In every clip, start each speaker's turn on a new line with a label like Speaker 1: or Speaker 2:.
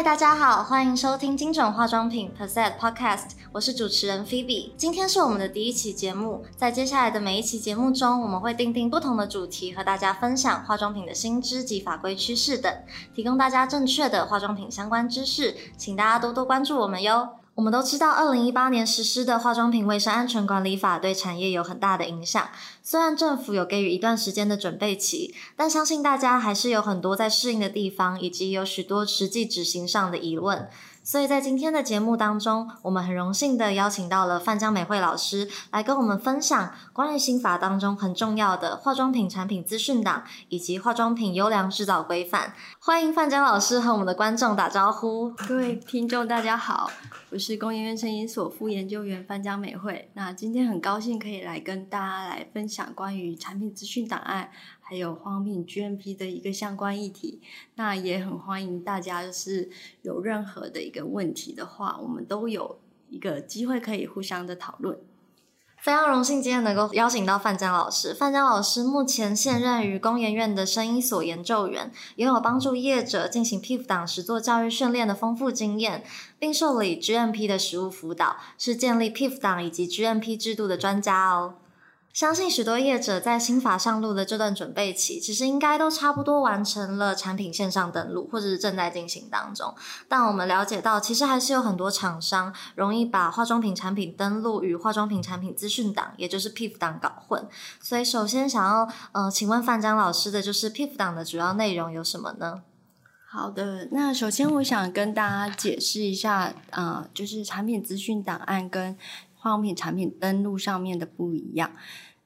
Speaker 1: 嗨，大家好，欢迎收听精准化妆品 p e r s e t Podcast，我是主持人 Phoebe。今天是我们的第一期节目，在接下来的每一期节目中，我们会定定不同的主题，和大家分享化妆品的新知及法规趋势等，提供大家正确的化妆品相关知识，请大家多多关注我们哟。我们都知道，二零一八年实施的化妆品卫生安全管理法对产业有很大的影响。虽然政府有给予一段时间的准备期，但相信大家还是有很多在适应的地方，以及有许多实际执行上的疑问。所以在今天的节目当中，我们很荣幸的邀请到了范江美惠老师来跟我们分享关于新法当中很重要的化妆品产品资讯档以及化妆品优良制造规范。欢迎范江老师和我们的观众打招呼。
Speaker 2: 各位听众大家好，我是工研院成瘾所副研究员范江美惠。那今天很高兴可以来跟大家来分享关于产品资讯档案。还有化妆品 GMP 的一个相关议题，那也很欢迎大家，就是有任何的一个问题的话，我们都有一个机会可以互相的讨论。
Speaker 1: 非常荣幸今天能够邀请到范江老师。范江老师目前现任于工研院的声音所研究员，拥有帮助业者进行 PIF 档实作教育训练的丰富经验，并受理 GMP 的实务辅导，是建立 PIF 档以及 GMP 制度的专家哦。相信许多业者在新法上路的这段准备期，其实应该都差不多完成了产品线上登录，或者是正在进行当中。但我们了解到，其实还是有很多厂商容易把化妆品产品登录与化妆品产品资讯档，也就是 PIF 档搞混。所以，首先想要呃，请问范江老师的就是 PIF 档的主要内容有什么呢？
Speaker 2: 好的，那首先我想跟大家解释一下，啊，就是产品资讯档案跟。化妆品产品登录上面的不一样，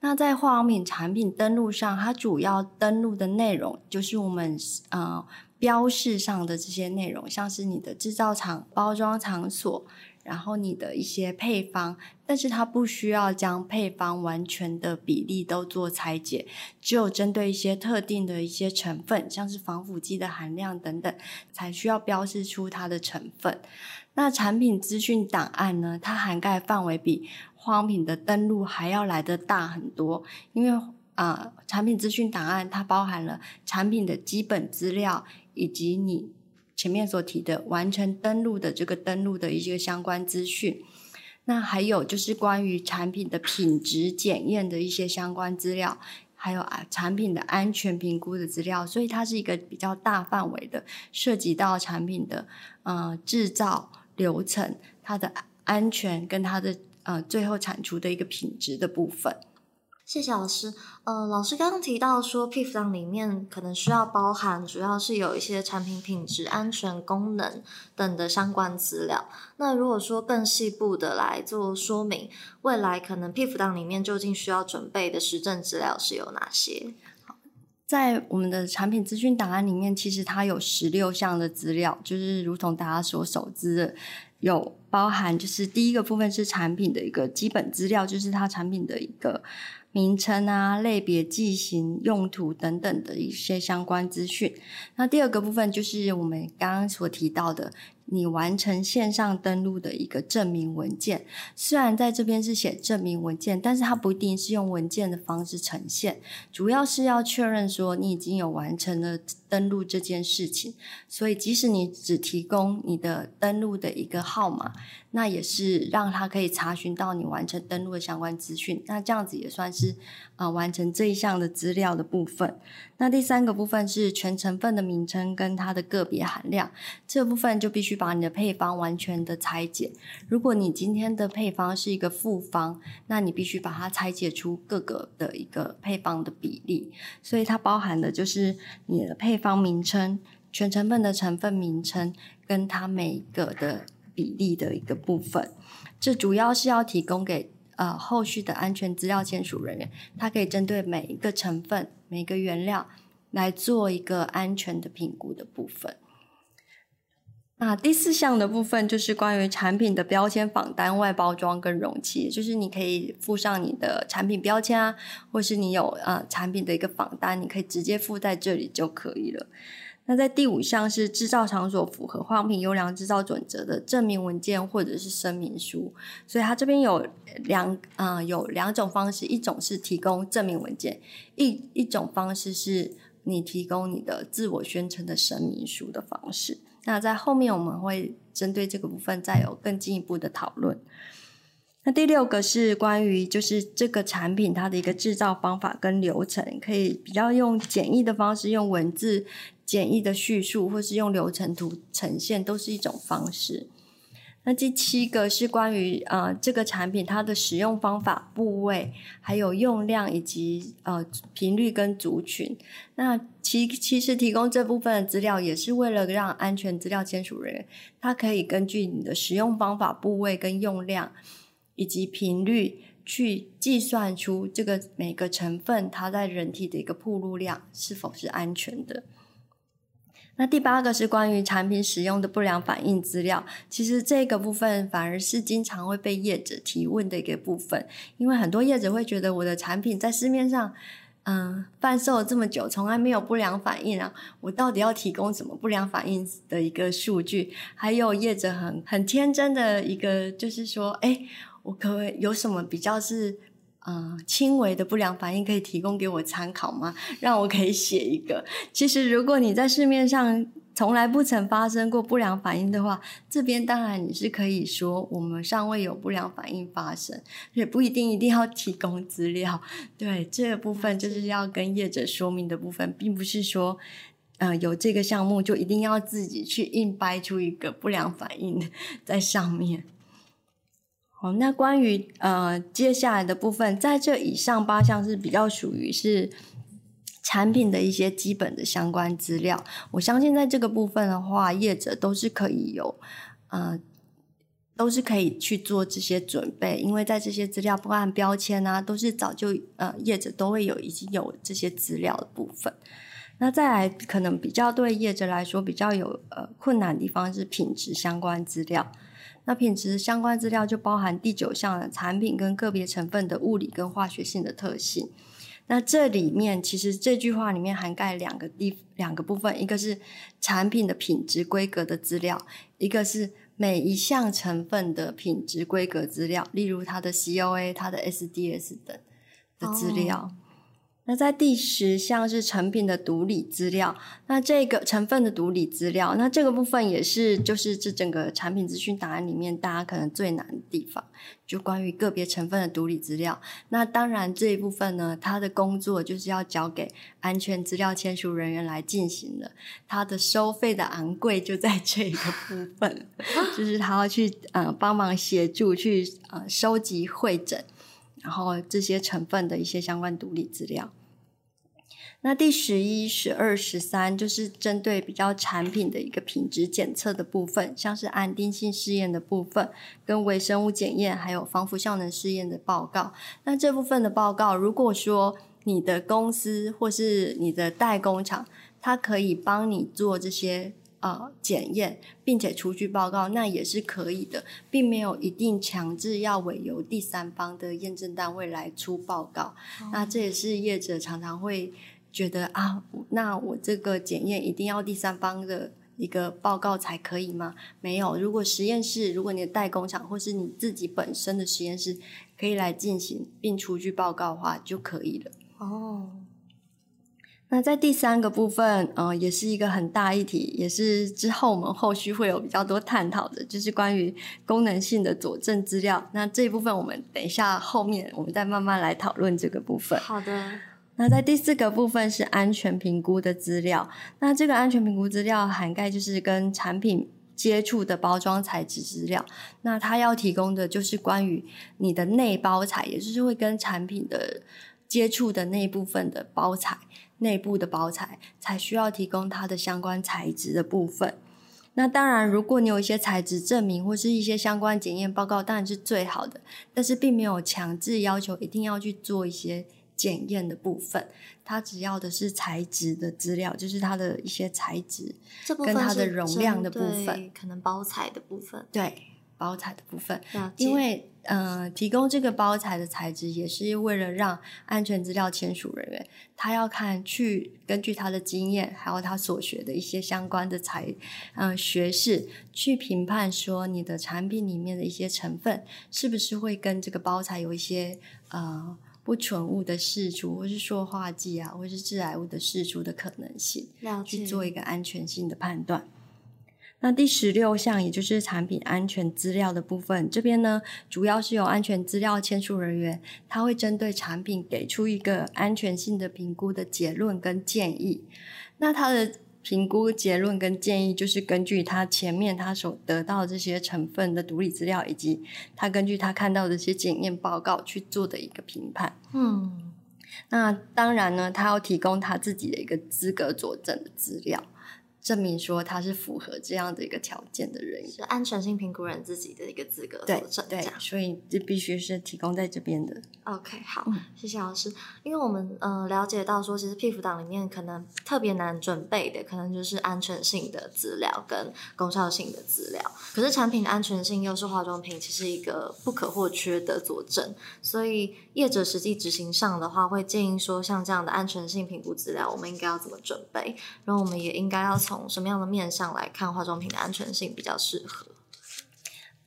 Speaker 2: 那在化妆品产品登录上，它主要登录的内容就是我们呃标示上的这些内容，像是你的制造厂、包装场所，然后你的一些配方，但是它不需要将配方完全的比例都做裁剪，只有针对一些特定的一些成分，像是防腐剂的含量等等，才需要标示出它的成分。那产品资讯档案呢？它涵盖范围比化妆品的登录还要来得大很多，因为啊，产品资讯档案它包含了产品的基本资料，以及你前面所提的完成登录的这个登录的一些相关资讯。那还有就是关于产品的品质检验的一些相关资料，还有啊产品的安全评估的资料。所以它是一个比较大范围的，涉及到产品的呃制造。流程、它的安全跟它的呃最后产出的一个品质的部分。
Speaker 1: 谢谢老师。呃，老师刚刚提到说，PIF 档里面可能需要包含，主要是有一些产品品质、安全、功能等的相关资料。那如果说更细部的来做说明，未来可能 PIF 档里面究竟需要准备的实证资料是有哪些？
Speaker 2: 在我们的产品资讯档案里面，其实它有十六项的资料，就是如同大家所熟知的，有包含就是第一个部分是产品的一个基本资料，就是它产品的一个名称啊、类别、剂型、用途等等的一些相关资讯。那第二个部分就是我们刚刚所提到的。你完成线上登录的一个证明文件，虽然在这边是写证明文件，但是它不一定是用文件的方式呈现，主要是要确认说你已经有完成了登录这件事情。所以，即使你只提供你的登录的一个号码，那也是让他可以查询到你完成登录的相关资讯。那这样子也算是啊完成这一项的资料的部分。那第三个部分是全成分的名称跟它的个别含量，这部分就必须把你的配方完全的拆解。如果你今天的配方是一个复方，那你必须把它拆解出各个的一个配方的比例。所以它包含的就是你的配方名称、全成分的成分名称跟它每一个的比例的一个部分。这主要是要提供给。呃，后续的安全资料签署人员，他可以针对每一个成分、每个原料来做一个安全的评估的部分。那第四项的部分就是关于产品的标签、仿单、外包装跟容器，就是你可以附上你的产品标签啊，或是你有呃产品的一个仿单，你可以直接附在这里就可以了。那在第五项是制造场所符合化妆品优良制造准则的证明文件或者是声明书，所以它这边有两啊有两种方式，一种是提供证明文件，一一种方式是你提供你的自我宣称的声明书的方式。那在后面我们会针对这个部分再有更进一步的讨论。那第六个是关于就是这个产品它的一个制造方法跟流程，可以比较用简易的方式，用文字简易的叙述，或是用流程图呈现，都是一种方式。那第七个是关于呃这个产品它的使用方法、部位，还有用量以及呃频率跟族群。那其其实提供这部分的资料，也是为了让安全资料签署人员，他可以根据你的使用方法、部位跟用量以及频率，去计算出这个每个成分它在人体的一个铺路量是否是安全的。那第八个是关于产品使用的不良反应资料，其实这个部分反而是经常会被业者提问的一个部分，因为很多业者会觉得我的产品在市面上，嗯，贩售了这么久，从来没有不良反应啊，我到底要提供什么不良反应的一个数据？还有业者很很天真的一个，就是说，哎，我可有什么比较是？嗯，轻微的不良反应可以提供给我参考吗？让我可以写一个。其实，如果你在市面上从来不曾发生过不良反应的话，这边当然你是可以说我们尚未有不良反应发生，也不一定一定要提供资料。对这个部分，就是要跟业者说明的部分，并不是说，呃，有这个项目就一定要自己去硬掰出一个不良反应 在上面。好，那关于呃接下来的部分，在这以上八项是比较属于是产品的一些基本的相关资料。我相信在这个部分的话，业者都是可以有呃都是可以去做这些准备，因为在这些资料，不含标签啊，都是早就呃业者都会有已经有这些资料的部分。那再来，可能比较对业者来说比较有呃困难的地方是品质相关资料。那品质相关资料就包含第九项的产品跟个别成分的物理跟化学性的特性。那这里面其实这句话里面涵盖两个地两个部分，一个是产品的品质规格的资料，一个是每一项成分的品质规格资料，例如它的 COA、它的 SDS 等的资料。那在第十项是成品的毒理资料，那这个成分的毒理资料，那这个部分也是就是这整个产品资讯档案里面大家可能最难的地方，就关于个别成分的毒理资料。那当然这一部分呢，它的工作就是要交给安全资料签署人员来进行的，它的收费的昂贵就在这个部分，就是他要去呃帮忙协助去呃收集会诊。然后这些成分的一些相关独立资料。那第十一、十二、十三就是针对比较产品的一个品质检测的部分，像是安定性试验的部分、跟微生物检验，还有防腐效能试验的报告。那这部分的报告，如果说你的公司或是你的代工厂，它可以帮你做这些。呃，检验并且出具报告，那也是可以的，并没有一定强制要委由第三方的验证单位来出报告。那这也是业者常常会觉得啊，那我这个检验一定要第三方的一个报告才可以吗？没有，如果实验室，如果你的代工厂或是你自己本身的实验室可以来进行并出具报告的话，就可以了。哦。那在第三个部分，呃，也是一个很大议题，也是之后我们后续会有比较多探讨的，就是关于功能性的佐证资料。那这一部分我们等一下后面我们再慢慢来讨论这个部分。
Speaker 1: 好的。
Speaker 2: 那在第四个部分是安全评估的资料。那这个安全评估资料涵盖就是跟产品接触的包装材质资料。那它要提供的就是关于你的内包材，也就是会跟产品的接触的那一部分的包材。内部的包材才需要提供它的相关材质的部分。那当然，如果你有一些材质证明或是一些相关检验报告，当然是最好的。但是并没有强制要求一定要去做一些检验的部分。它只要的是材质的资料，就是它的一些材质跟它的容量的部分，
Speaker 1: 可能包材的部分。
Speaker 2: 对。包材的部分，因为呃，提供这个包材的材质也是为了让安全资料签署人员，他要看去根据他的经验，还有他所学的一些相关的材，嗯，学士去评判说你的产品里面的一些成分是不是会跟这个包材有一些呃不纯物的释出，或是塑化剂啊，或是致癌物的释出的可能性，去做一个安全性的判断。那第十六项，也就是产品安全资料的部分，这边呢，主要是由安全资料签署人员，他会针对产品给出一个安全性的评估的结论跟建议。那他的评估结论跟建议，就是根据他前面他所得到这些成分的独立资料，以及他根据他看到的这些检验报告去做的一个评判。
Speaker 1: 嗯，
Speaker 2: 那当然呢，他要提供他自己的一个资格佐证的资料。证明说他是符合这样的一个条件的人，
Speaker 1: 是安全性评估人自己的一个资格
Speaker 2: 对
Speaker 1: 佐证，
Speaker 2: 对，所以这必须是提供在这边的。
Speaker 1: OK，好，谢谢老师。因为我们呃了解到说，其实 P 档里面可能特别难准备的，可能就是安全性的资料跟功效性的资料。可是产品的安全性又是化妆品其实一个不可或缺的佐证，所以业者实际执行上的话，会建议说，像这样的安全性评估资料，我们应该要怎么准备？然后我们也应该要从从什么样的面向来看化妆品的安全性比较适合？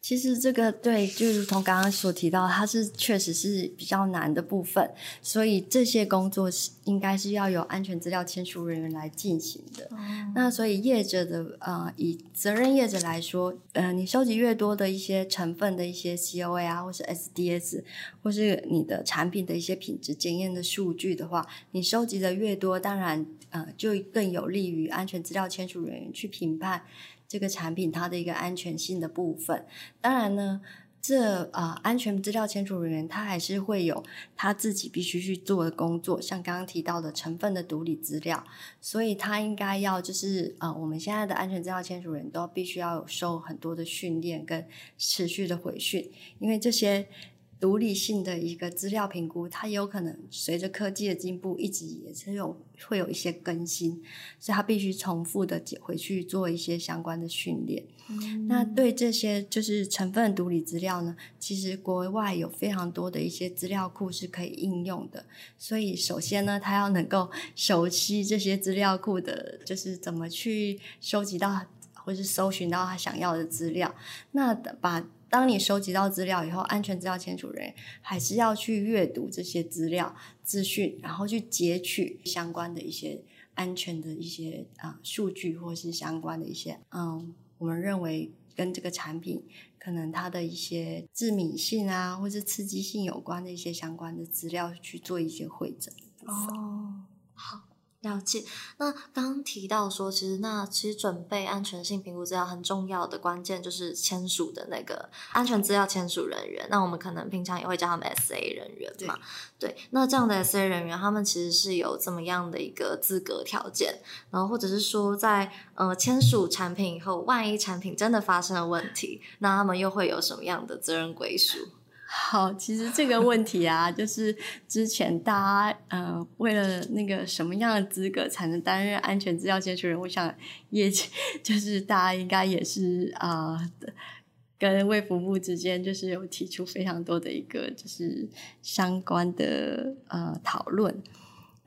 Speaker 2: 其实这个对，就如同刚刚所提到，它是确实是比较难的部分，所以这些工作是应该是要有安全资料签署人员来进行的。那所以业者的呃，以责任业者来说，呃，你收集越多的一些成分的一些 COA 啊，或是 SDS，或是你的产品的一些品质检验的数据的话，你收集的越多，当然呃，就更有利于安全资料签署人员去评判。这个产品它的一个安全性的部分，当然呢，这啊、安全资料签署人员他还是会有他自己必须去做的工作，像刚刚提到的成分的独立资料，所以他应该要就是呃我们现在的安全资料签署人都必须要有受很多的训练跟持续的回训，因为这些。独立性的一个资料评估，它有可能随着科技的进步，一直也是有会有一些更新，所以它必须重复的回去做一些相关的训练。
Speaker 1: 嗯
Speaker 2: 那对这些就是成分独立资料呢，其实国外有非常多的一些资料库是可以应用的。所以首先呢，它要能够熟悉这些资料库的，就是怎么去收集到或是搜寻到他想要的资料。那把当你收集到资料以后，安全资料签署人还是要去阅读这些资料资讯，然后去截取相关的一些安全的一些啊、数据，或是相关的一些嗯，我们认为跟这个产品可能它的一些致敏性啊，或是刺激性有关的一些相关的资料去做一些会诊。
Speaker 1: 哦，好。了解。那刚刚提到说，其实那其实准备安全性评估资料很重要的关键就是签署的那个安全资料签署人员。那我们可能平常也会叫他们 SA 人员嘛。对。那这样的 SA 人员，他们其实是有怎么样的一个资格条件？然后或者是说在，呃签署产品以后，万一产品真的发生了问题，那他们又会有什么样的责任归属？
Speaker 2: 好，其实这个问题啊，就是之前大家呃，为了那个什么样的资格才能担任安全资料接触人，我想也 就是大家应该也是啊、呃，跟卫福部之间就是有提出非常多的一个就是相关的呃讨论。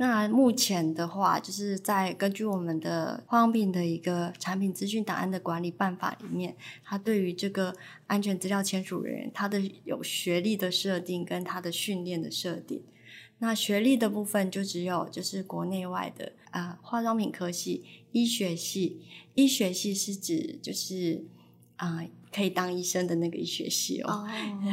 Speaker 2: 那目前的话，就是在根据我们的化妆品的一个产品资讯档案的管理办法里面，它对于这个安全资料签署人员，他的有学历的设定跟他的训练的设定。那学历的部分就只有就是国内外的啊、化妆品科系、医学系，医学系是指就是啊。可以当医生的那个医学系哦，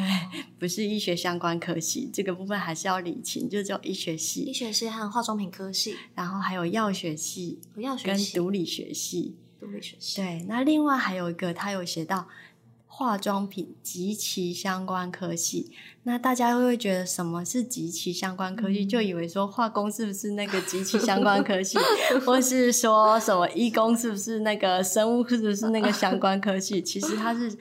Speaker 2: 不是医学相关科系，这个部分还是要理清，就叫医学系。
Speaker 1: 医学系和化妆品科系，
Speaker 2: 然后还有药学系、跟
Speaker 1: 药学跟、
Speaker 2: 毒理学系。
Speaker 1: 毒理学系，
Speaker 2: 对，那另外还有一个，他有写到化妆品及其相关科系。那大家会不会觉得什么是及其相关科系？就以为说化工是不是那个及其相关科系，或是说什么医工是不是那个生物是不是那个相关科系？其实它是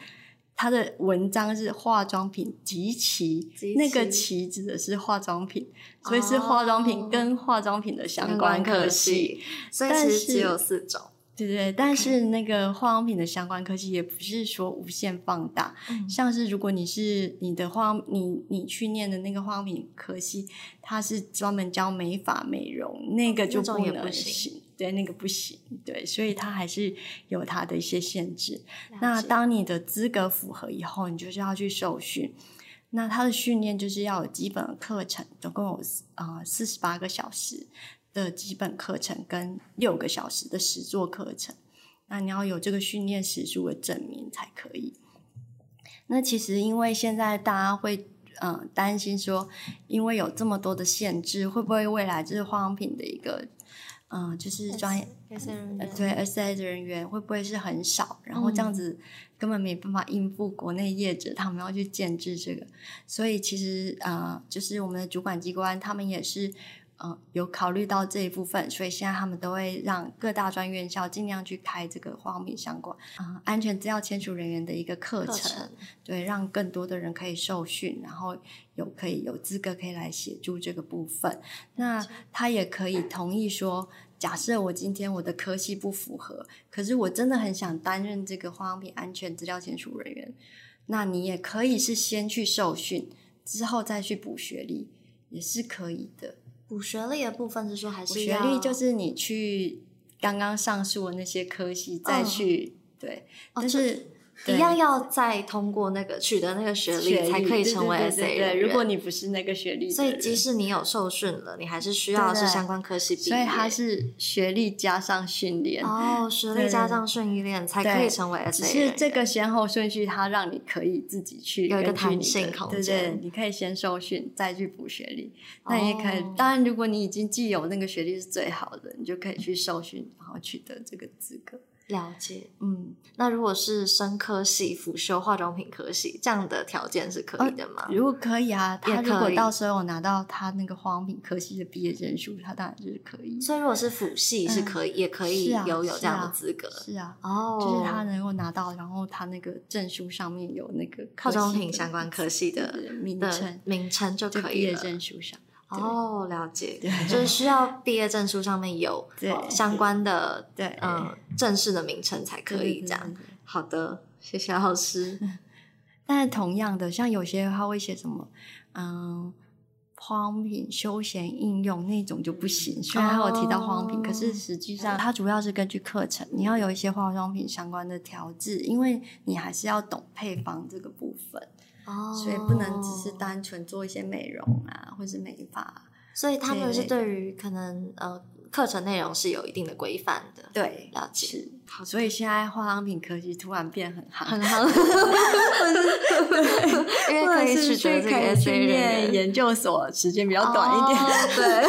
Speaker 2: 它的文章是化妆品及其那个其指的是化妆品，所以是化妆品跟化妆品的相关科系。
Speaker 1: 所以
Speaker 2: 但是
Speaker 1: 其实只有四种。
Speaker 2: 对对，但是那个化妆品的相关科技也不是说无限放大，
Speaker 1: 嗯
Speaker 2: 像是如果你是你的化你你去念的那个化妆品科系，它是专门教美发美容，那个就不能
Speaker 1: 行
Speaker 2: 行，对，那个不行，对，所以它还是有它的一些限制。那
Speaker 1: 解
Speaker 2: 当你的资格符合以后，你就是要去受训。那它的训练就是要有基本的课程，总共有啊四十八个小时的基本课程跟六个小时的实作课程。那你要有这个训练时数的证明才可以。那其实因为现在大家会嗯担心说，因为有这么多的限制，会不会未来就是化妆品的一个嗯就是专业呃对 S I 的人员会不会是很少？然后这样子根本没办法应付国内业者他们要去建制这个，所以其实呃就是我们的主管机关他们也是。嗯，有考虑到这一部分，所以现在他们都会让各大专院校尽量去开这个化妆品相关啊安全资料签署人员的一个课程，对，让更多的人可以受训，然后有可以有资格可以来协助这个部分。那他也可以同意说，假设我今天我的科系不符合，可是我真的很想担任这个化妆品安全资料签署人员，那你也可以是先去受训，之后再去补学历，也是可以的。
Speaker 1: 补学历的部分是说还是
Speaker 2: 补学历，就是你去刚刚上述的那些科系再去对，但是。
Speaker 1: 一样要再通过那个取得那个学历才可以成为 SA
Speaker 2: 人员。如果你不是那个学历，
Speaker 1: 所以即使你有受训了，你还是需要是相关科系毕业。
Speaker 2: 所以它是学历加上训练
Speaker 1: 哦，学历加上训练才可以成为 SA
Speaker 2: 这个先后顺序，它让你可以自己去
Speaker 1: 有一个弹性空
Speaker 2: 间。对对，你可以先受训，再去补学历。那也可以，当然如果你已经既有那个学历是最好的，你就可以去受训，然后取得这个资格。
Speaker 1: 了解，嗯，那如果是生科系辅修化妆品科系，这样的条件是可以的吗？
Speaker 2: 如果可以啊，他如果到时候拿到他那个化妆品科系的毕业证书，他当然就是可以。
Speaker 1: 所以如果是辅系是可以，也可以有有这样的资格。
Speaker 2: 是啊，哦，就是他能够拿到，然后他那个证书上面有那个
Speaker 1: 化妆品相关科系的
Speaker 2: 名称，
Speaker 1: 名称就可以了。毕
Speaker 2: 业证书上。
Speaker 1: 哦，了解，就是需要毕业证书上面有 相关的
Speaker 2: 对
Speaker 1: 嗯正式的名称才可以这样。好的，谢谢老师。
Speaker 2: 但是同样的，像有些他会写什么嗯化妆品休闲应用那种就不行。虽然他有提到化妆品，可是实际上它主要是根据课程，你要有一些化妆品相关的调制，因为你还是要懂配方这个部分。所以不能只是单纯做一些美容啊，或是美发。
Speaker 1: 所以他们是对于可能呃课程内容是有一定的规范的。
Speaker 2: 对，
Speaker 1: 了解。
Speaker 2: 好，所以现在化妆品科技突然变很夯，
Speaker 1: 很夯。因为可以取得这个
Speaker 2: 训练研究所时间比较短一点。
Speaker 1: 对，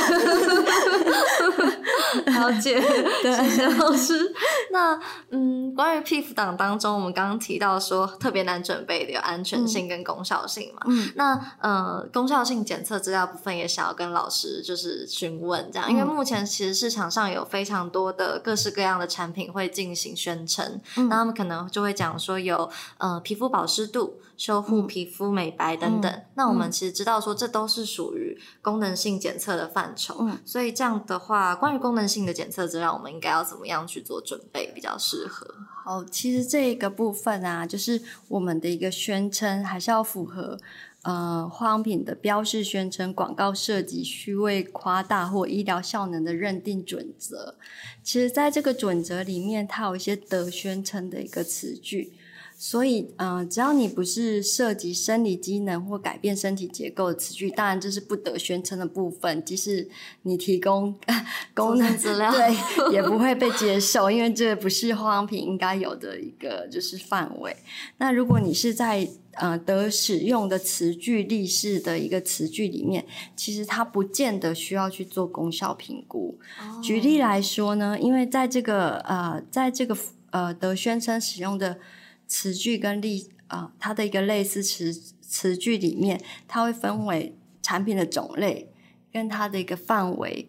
Speaker 1: 了解。谢谢老师。那嗯，关于 PIF 档当中，我们刚刚提到说特别难准备的有安全性跟功效性嘛。嗯。那呃，功效性检测资料部分也想要跟老师就是询问这样，因为目前其实市场上有非常多的各式各样的产品会进行宣称，那他们可能就会讲说有呃皮肤保湿度、修护皮肤、美白等等。那我们其实知道说这都是属于功能性检测的范畴。嗯。所以这样的话，关于功能性的检测资料，我们应该要怎么样去做准备？比较适合。
Speaker 2: 好，其实这一个部分啊，就是我们的一个宣称，还是要符合呃化妆品的标示宣称、广告设计虚伪夸大或医疗效能的认定准则。其实，在这个准则里面，它有一些的宣称的一个词句。所以，嗯，只要你不是涉及生理机能或改变身体结构的词句，当然这是不得宣称的部分。即使你提供 功能
Speaker 1: 资料，
Speaker 2: 对，也不会被接受，因为这不是化妆品应该有的一个就是范围。那如果你是在呃得使用的词句例式的一个词句里面，其实它不见得需要去做功效评估。举例来说呢，因为在这个呃，在这个呃得宣称使用的。词句跟例啊，它的一个类似词词句里面，它会分为产品的种类跟它的一个范围，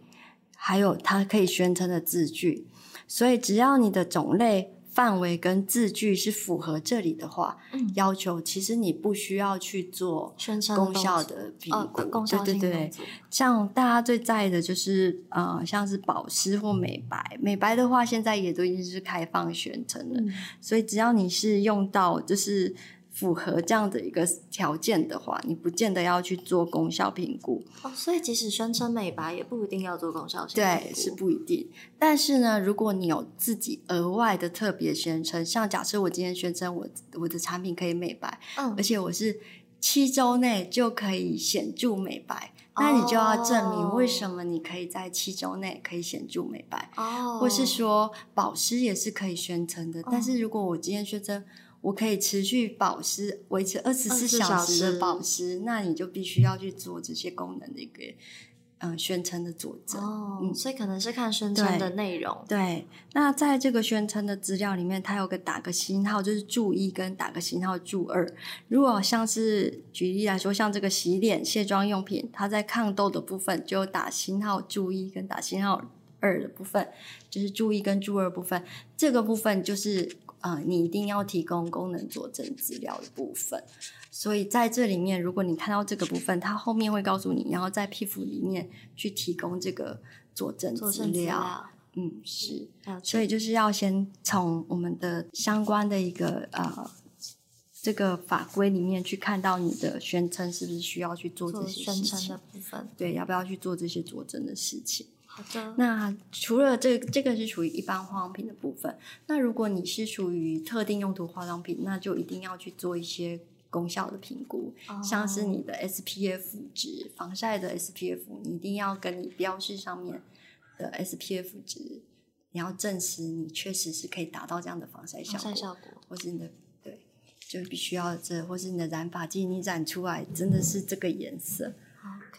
Speaker 2: 还有它可以宣称的字句。所以，只要你的种类。范围跟字句是符合这里的话，要求其实你不需要去做功效的评估，对对对。像大家最在意的就是呃，像是保湿或美白，美白的话现在也都已经是开放宣称了，所以只要你是用到就是。符合这样的一个条件的话，你不见得要去做功效评估
Speaker 1: 哦。所以即使宣称美白，也不一定要做功效性
Speaker 2: 对，是不一定。但是呢，如果你有自己额外的特别宣称，像假设我今天宣称我我的产品可以美白，嗯，而且我是七周内就可以显著美白，那你就要证明为什么你可以在七周内可以显著美白，
Speaker 1: 哦，
Speaker 2: 或是说保湿也是可以宣称的。但是如果我今天宣称我可以持续保湿，维持二十四小时的保湿，那你就必须要去做这些功能的一个嗯、呃宣称的佐证。
Speaker 1: 哦，
Speaker 2: 嗯
Speaker 1: 所以可能是看宣称的内容。
Speaker 2: 对，那在这个宣称的资料里面，它有个打个星号，就是注一跟打个星号注二。如果像是举例来说，像这个洗脸卸妆用品，它在抗痘的部分就打星号注一跟打星号二的部分，就是注意跟注二部分，这个部分就是呃，你一定要提供功能佐证资料的部分。所以在这里面，如果你看到这个部分，它后面会告诉你，你要在皮肤里面去提供这个佐证
Speaker 1: 资
Speaker 2: 资料。嗯，是。所以就是要先从我们的相关的一个呃这个法规里面去看到你的宣称是不是需要去做这些事
Speaker 1: 宣称的
Speaker 2: 情，
Speaker 1: 部分。
Speaker 2: 对，要不要去做这些佐证的事情？
Speaker 1: 好的，
Speaker 2: 那除了这这个是属于一般化妆品的部分，那如果你是属于特定用途化妆品，那就一定要去做一些功效的评估，
Speaker 1: 哦。
Speaker 2: 像是你的 SPF 值、防晒的 SPF，你一定要跟你标示上面的 SPF 值，你要证实你确实是可以达到这样的防晒效果，
Speaker 1: 防晒效果。
Speaker 2: 或是你的对，就必须要这，或是你的染发剂你染出来真的是这个颜色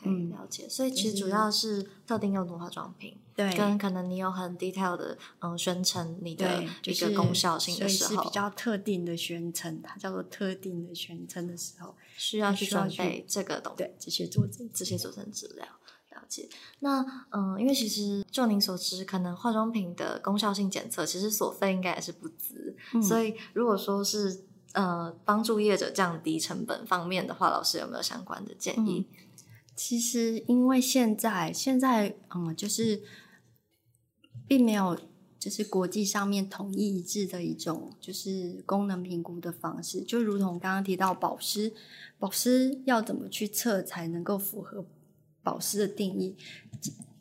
Speaker 2: 嗯
Speaker 1: 了解。所以其实主要是特定用途化妆品，
Speaker 2: 对
Speaker 1: 跟可能你有很 detail 的嗯宣称你的一个功效性的时候，
Speaker 2: 比较特定的宣称，它叫做特定的宣称的时候，
Speaker 1: 需要去准备这个东
Speaker 2: 对这些作证
Speaker 1: 这些组成资料。了解。那嗯，因为其实就您所知，可能化妆品的功效性检测其实所费应该也是不值，
Speaker 2: 嗯
Speaker 1: 所以如果说是呃帮助业者降低成本方面的话，老师有没有相关的建议？
Speaker 2: 其实因为现在现在嗯，就是并没有就是国际上面统一一致的一种就是功能评估的方式，就如同刚刚提到保湿，保湿要怎么去测才能够符合保湿的定义？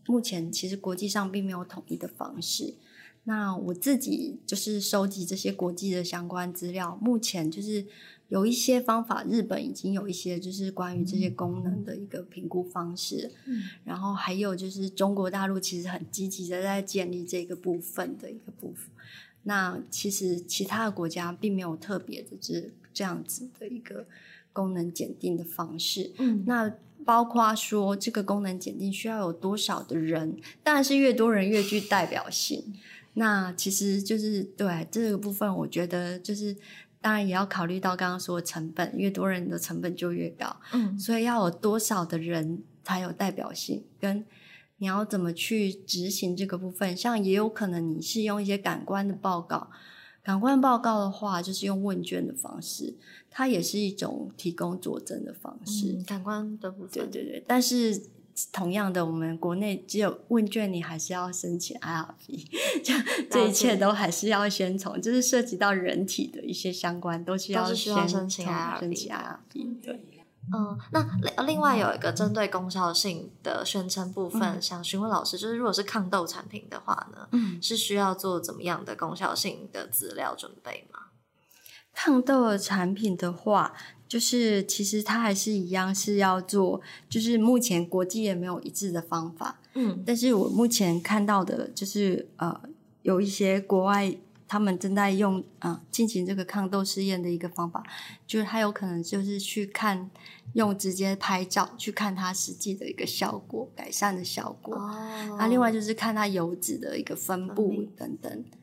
Speaker 2: 目前其实国际上并没有统一的方式。那我自己就是收集这些国际的相关资料，目前就是有一些方法，日本已经有一些就是关于这些功能的一个评估方式，
Speaker 1: 嗯，
Speaker 2: 然后还有就是中国大陆其实很积极的在建立这个部分的一个部分。那其实其他的国家并没有特别的这这样子的一个功能检定的方式。
Speaker 1: 嗯，
Speaker 2: 那包括说这个功能检定需要有多少的人，当然是越多人越具代表性。那其实就是对这个部分，我觉得就是当然也要考虑到刚刚说的成本，越多人的成本就越高，
Speaker 1: 嗯
Speaker 2: 所以要有多少的人才有代表性，跟你要怎么去执行这个部分，像也有可能你是用一些感官的报告。感官报告的话，就是用问卷的方式，它也是一种提供佐证的方式。
Speaker 1: 嗯感官的部分，
Speaker 2: 对对对，但是同样的，我们国内只有问卷，你还是要申请 IRP，就这一切都还是要先从，就是涉及到人体的一些相关，都是
Speaker 1: 需要
Speaker 2: 先
Speaker 1: 申请
Speaker 2: 从
Speaker 1: IRP
Speaker 2: 申请 IRP，对。
Speaker 1: 嗯，那另另外有一个针对功效性的宣称部分，
Speaker 2: 嗯
Speaker 1: 想询问老师，就是如果是抗痘产品的话呢，
Speaker 2: 嗯，
Speaker 1: 是需要做怎么样的功效性的资料准备吗？
Speaker 2: 抗痘的产品的话，就是其实它还是一样是要做，就是目前国际也没有一致的方法，
Speaker 1: 嗯
Speaker 2: 但是我目前看到的就是呃，有一些国外他们正在用呃进行这个抗痘试验的一个方法，就是它有可能就是去看用直接拍照去看它实际的一个效果，改善的效果。
Speaker 1: 哦
Speaker 2: 那、另外就是看它油脂的一个分布等等。
Speaker 1: 对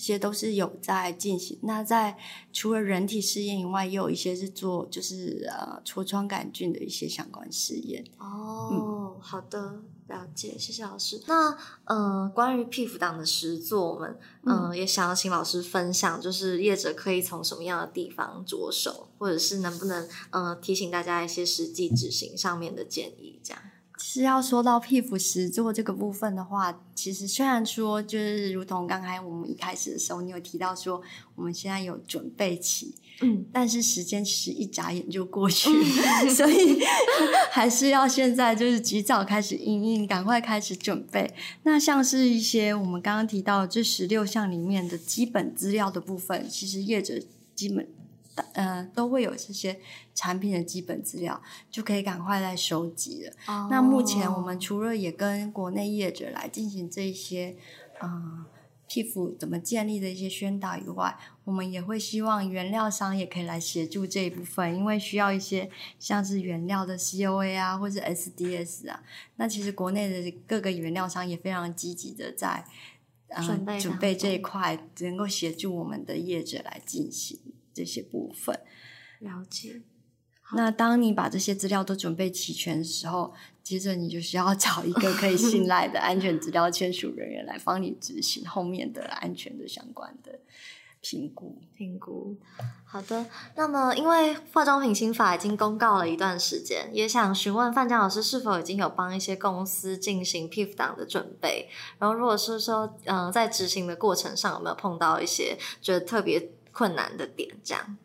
Speaker 2: 这些都是有在进行。那在除了人体试验以外，也有一些是做就是呃痤疮杆菌的一些相关试验。
Speaker 1: 哦，好的，了解，谢谢老师。那呃，关于 PIF 档的实作，我们嗯、呃也想要请老师分享，就是业者可以从什么样的地方着手，或者是能不能呃提醒大家一些实际执行上面的建议，这样。
Speaker 2: 是要说到 PIF 实做这个部分的话，其实虽然说就是如同刚才我们一开始的时候，你有提到说我们现在有准备期，
Speaker 1: 嗯，
Speaker 2: 但是时间其实一眨眼就过去了，所以 还是要现在就是及早开始应应，赶快开始准备。那像是一些我们刚刚提到这十六项里面的基本资料的部分，其实业者基本呃，都会有这些产品的基本资料，就可以赶快来收集了。
Speaker 1: 哦
Speaker 2: 那目前我们除了也跟国内业者来进行这些，嗯。皮肤怎么建立的一些宣导以外，我们也会希望原料商也可以来协助这一部分，因为需要一些像是原料的 COA 啊，或是 SDS 啊。那其实国内的各个原料商也非常积极的在呃
Speaker 1: 准备
Speaker 2: 准备这一块，能够协助我们的业者来进行这些部分。
Speaker 1: 了解。
Speaker 2: 那当你把这些资料都准备齐全的时候，接着你就需要找一个可以信赖的安全资料签署人员来帮你执行后面的安全的相关的评估。
Speaker 1: 评估。好的，那么因为化妆品新法已经公告了一段时间，也想询问范江老师是否已经有帮一些公司进行 PIF 档的准备，然后如果是说，嗯、在执行的过程上有没有碰到一些觉得特别困难的点？这样，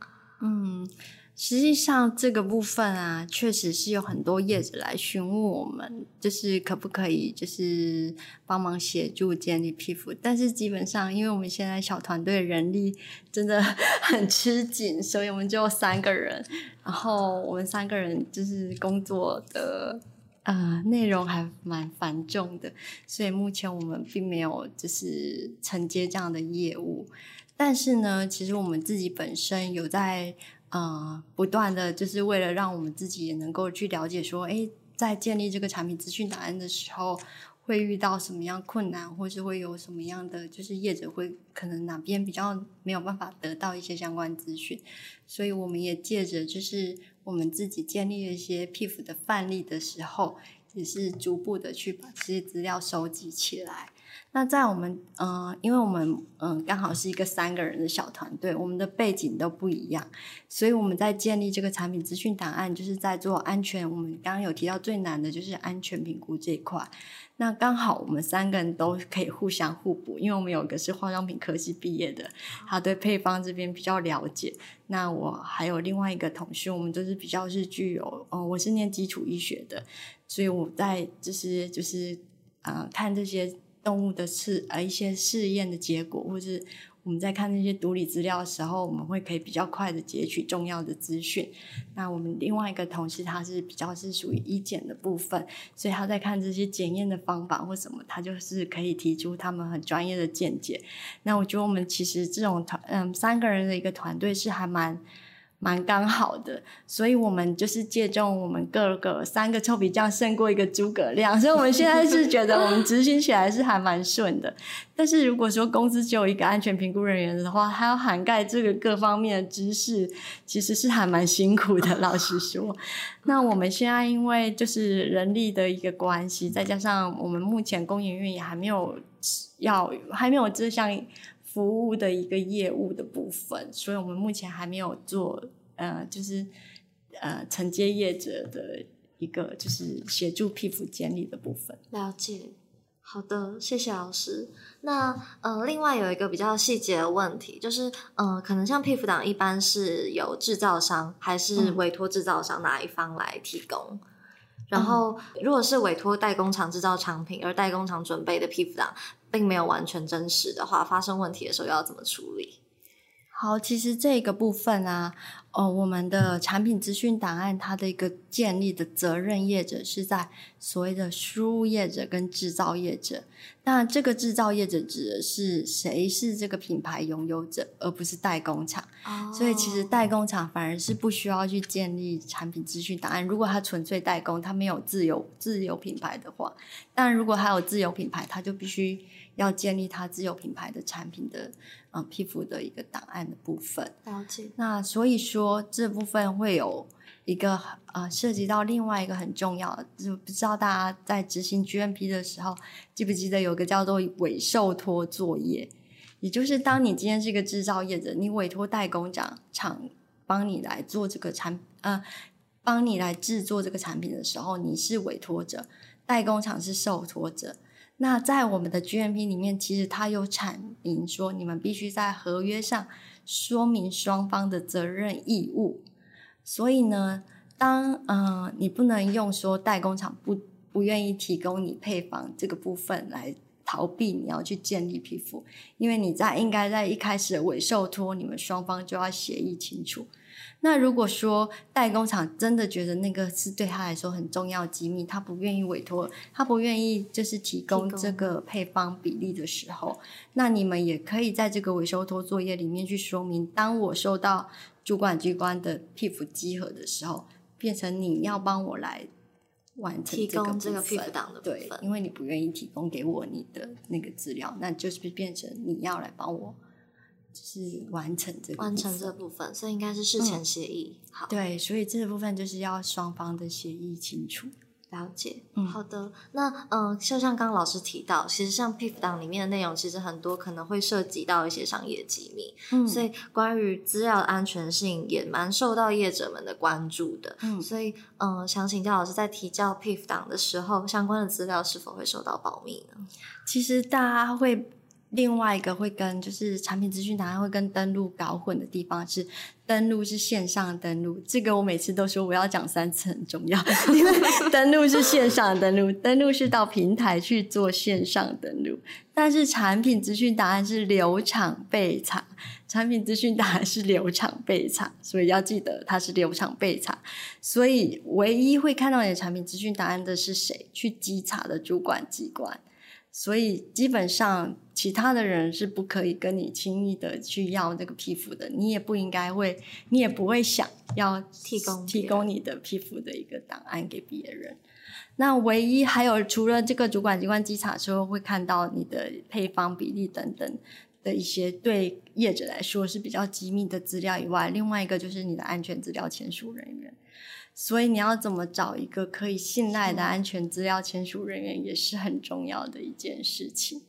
Speaker 2: 嗯，实际上这个部分啊，确实是有很多业者来询问我们，就是可不可以就是帮忙协助建立皮肤，但是基本上因为我们现在小团队人力真的很吃紧，所以我们就三个人，然后我们三个人就是工作的。呃，内容还蛮繁重的，所以目前我们并没有就是承接这样的业务。但是呢，其实我们自己本身有在呃不断的，就是为了让我们自己也能够去了解说，诶，在建立这个产品资讯档案的时候，会遇到什么样困难，或是会有什么样的，就是业者会可能哪边比较没有办法得到一些相关资讯，所以我们也借着就是我们自己建立一些 PIF 的范例的时候，也是逐步的去把这些资料收集起来。那在我们呃，因为我们嗯、刚好是一个三个人的小团队，我们的背景都不一样，所以我们在建立这个产品资讯档案，就是在做安全。我们刚刚有提到最难的就是安全评估这一块。那刚好我们三个人都可以互相互补，因为我们有个是化妆品科系毕业的，他对配方这边比较了解。那我还有另外一个同事，我们都是比较是具有，呃，我是念基础医学的，所以我在就是就是呃看这些动物的试呃一些试验的结果，或是我们在看那些毒理资料的时候，我们会可以比较快的截取重要的资讯。那我们另外一个同事他是比较是属于医检的部分，所以他在看这些检验的方法或什么，他就是可以提出他们很专业的见解。那我觉得我们其实这种团嗯三个人的一个团队是还蛮。蛮刚好的，所以我们就是借重我们各个三个臭皮匠胜过一个诸葛亮，所以我们现在是觉得我们执行起来是还蛮顺的。但是如果说公司只有一个安全评估人员的话，还要涵盖这个各方面的知识，其实是还蛮辛苦的。老实说，那我们现在因为就是人力的一个关系，再加上我们目前公营院也还没有要还没有这项服务的一个业务的部分，所以我们目前还没有做呃，就是呃承接业者的一个就是协助皮肤建立的部分。
Speaker 1: 了解。好的，谢谢老师。那呃，另外有一个比较细节的问题，就是呃，可能像 PIF 档一般是由制造商还是
Speaker 2: 嗯
Speaker 1: 委托制造商哪一方来提供？然后，如果是委托代工厂制造产品，而代工厂准备的 PIF 档并没有完全真实的话，发生问题的时候要怎么处理？
Speaker 2: 好，其实这个部分啊，哦，我们的产品资讯档案它的一个建立的责任业者是在所谓的输入业者跟制造业者。那这个制造业者指的是谁是这个品牌拥有者，而不是代工厂。所以其实代工厂反而是不需要去建立产品资讯档案。如果它纯粹代工，它没有自有自有品牌的话，但如果它有自有品牌，它就必须要建立它自有品牌的产品的呃皮肤的一个档案的部分。
Speaker 1: 了解，
Speaker 2: 那所以说这部分会有一个呃涉及到另外一个很重要的，就不知道大家在执行 GMP 的时候记不记得有个叫做委受托作业，也就是当你今天是一个制造业者，你委托代工厂厂帮你来做这个产呃帮你来制作这个产品的时候，你是委托者，代工厂是受托者。那在我们的 GMP 里面，其实它有阐明说，你们必须在合约上说明双方的责任义务。所以呢，当呃你不能用说代工厂不不愿意提供你配方这个部分来逃避你要去建立皮肤，因为你在应该在一开始的尾售托，你们双方就要协议清楚。那如果说代工厂真的觉得那个是对他来说很重要机密，他不愿意委托，他不愿意就是提供这个配方比例的时候，那你们也可以在这个维修托作业里面去说明，当我收到主管机关的屁股集合的时候，变成你要帮我来完成
Speaker 1: 提供
Speaker 2: 这
Speaker 1: 个屁股档的部
Speaker 2: 分，因为你不愿意提供给我你的那个资料，那就是变成你要来帮我。就是完成这
Speaker 1: 完成这部分，所以应该是事前协议。好，
Speaker 2: 对，所以这个部分就是要双方的协议清楚。
Speaker 1: 了解，嗯，好的。那嗯，就像刚刚老师提到，其实像 PIF 档里面的内容，其实很多可能会涉及到一些商业机密，嗯，所以关于资料的安全性也蛮受到业者们的关注的。嗯，所以嗯，想请教老师，在提交 PIF 档的时候，相关的资料是否会受到保密呢？
Speaker 2: 其实大家会。另外一个会跟就是产品资讯档案会跟登录搞混的地方是，登录是线上登录，这个我每次都说我要讲三次很重要，因为登录是线上登录，登录是到平台去做线上登录，但是产品资讯档案是流场备查，产品资讯档案是流场备查，所以要记得它是流场备查，所以唯一会看到你的产品资讯档案的是谁？去稽查的主管机关。所以基本上，其他的人是不可以跟你轻易的去要这个皮肤的，你也不应该会，你也不会想要
Speaker 1: 提供
Speaker 2: 提供你的皮肤的一个档案给别人。那唯一还有除了这个主管机关稽查时候会看到你的配方比例等等的一些对业者来说是比较机密的资料以外，另外一个就是你的安全资料签署人员。所以你要怎么找一个可以信赖的安全资料签署人员，也是很重要的一件事情。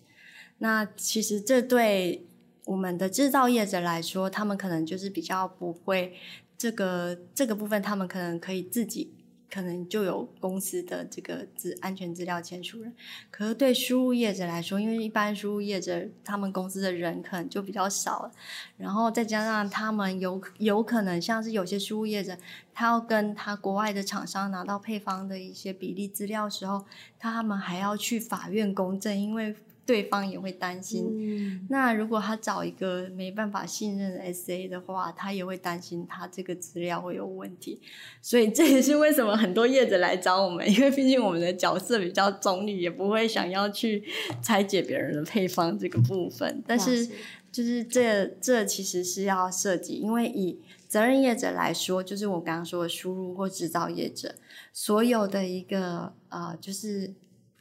Speaker 2: 那其实这对我们的制造业者来说，他们可能就是比较不会这个这个部分，他们可能可以自己。可能就有公司的这个资安全资料签署人，可是对输入业者来说，因为一般输入业者他们公司的人可能就比较少，然后再加上他们有有可能像是有些输入业者，他要跟他国外的厂商拿到配方的一些比例资料时候，他们还要去法院公证，因为。对方也会担心。那如果他找一个没办法信任的 SA 的话，他也会担心他这个资料会有问题。所以这也是为什么很多业者来找我们，因为毕竟我们的角色比较中立，也不会想要去拆解别人的配方这个部分。但是，就是这这其实是要设计，因为以责任业者来说，就是我刚刚说的输入或制造业者，所有的一个呃，就是。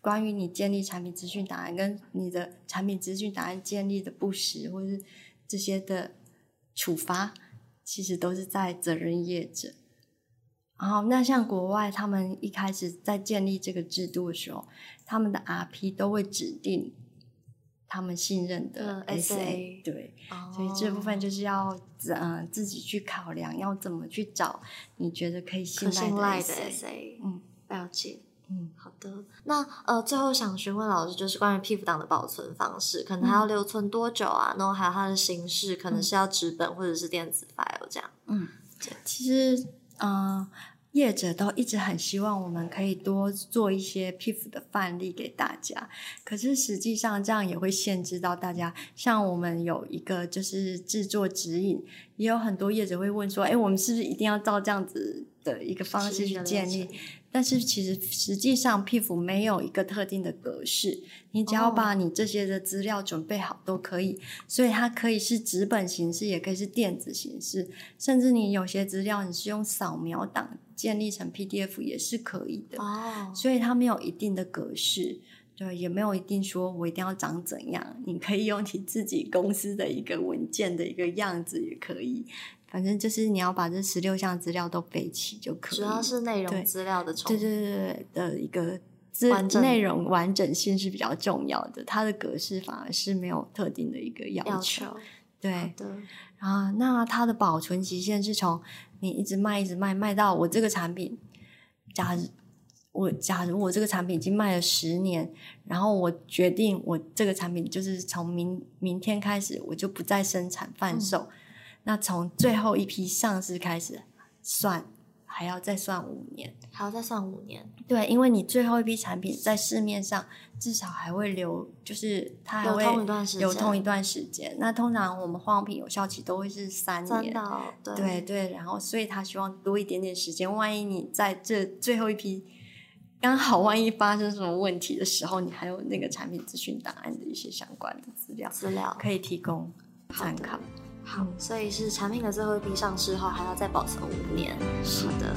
Speaker 2: 关于你建立产品资讯档案跟你的产品资讯档案建立的不实，或者是这些的处罚，其实都是在责任业者。然后，那像国外，他们一开始在建立这个制度的时候，他们的 RP 都会指定他们信任的 SA，对，所以这部分就是要嗯自己去考量，要怎么去找你觉得可以信赖的
Speaker 1: SA，嗯，了解。嗯，好的。那呃，最后想询问老师，就是关于 PIF 档的保存方式，可能还要留存多久啊？然后还有它的形式，可能是要纸本或者是电子 file 这样。
Speaker 2: 嗯，其实嗯，业者都一直很希望我们可以多做一些 PIF 的范例给大家，可是实际上这样也会限制到大家。像我们有一个就是制作指引，也有很多业者会问说：“哎，我们是不是一定要照这样子的一个方式去建立？”但是其实实际上，PIF 没有一个特定的格式，你只要把你这些的资料准备好都可以。所以它可以是纸本形式，也可以是电子形式，甚至你有些资料你是用扫描档建立成 PDF 也是可以的。哦，所以它没有一定的格式，对，也没有一定说我一定要长怎样，你可以用你自己公司的一个文件的一个样子也可以。反正就是你要把这十六项资料都备齐就可以，
Speaker 1: 主要是内容资料的重
Speaker 2: 对对对的一个资内容完整性是比较重要的，它的格式反而是没有特定的一个要求。对
Speaker 1: 的
Speaker 2: 啊，那它的保存期限是从你一直卖一直卖卖到我这个产品，假如我假如我这个产品已经卖了十年，然后我决定我这个产品就是从明明天开始我就不再生产贩售。那从最后一批上市开始算，还要再算五年，
Speaker 1: 还要再算五年。
Speaker 2: 对，因为你最后一批产品在市面上至少还会留，就是它还会
Speaker 1: 流通一段时间
Speaker 2: 流通一段时间。那通常我们化妆品有效期都会是三
Speaker 1: 三
Speaker 2: 年，
Speaker 1: 到对
Speaker 2: 对对，然后所以他希望多一点点时间，万一你在这最后一批刚好万一发生什么问题的时候，你还有那个产品资讯档案的一些相关的资料
Speaker 1: 资料。
Speaker 2: 可以提供参考。
Speaker 1: 好，所以是产品的最后一批上市后还要再保存五年。是的。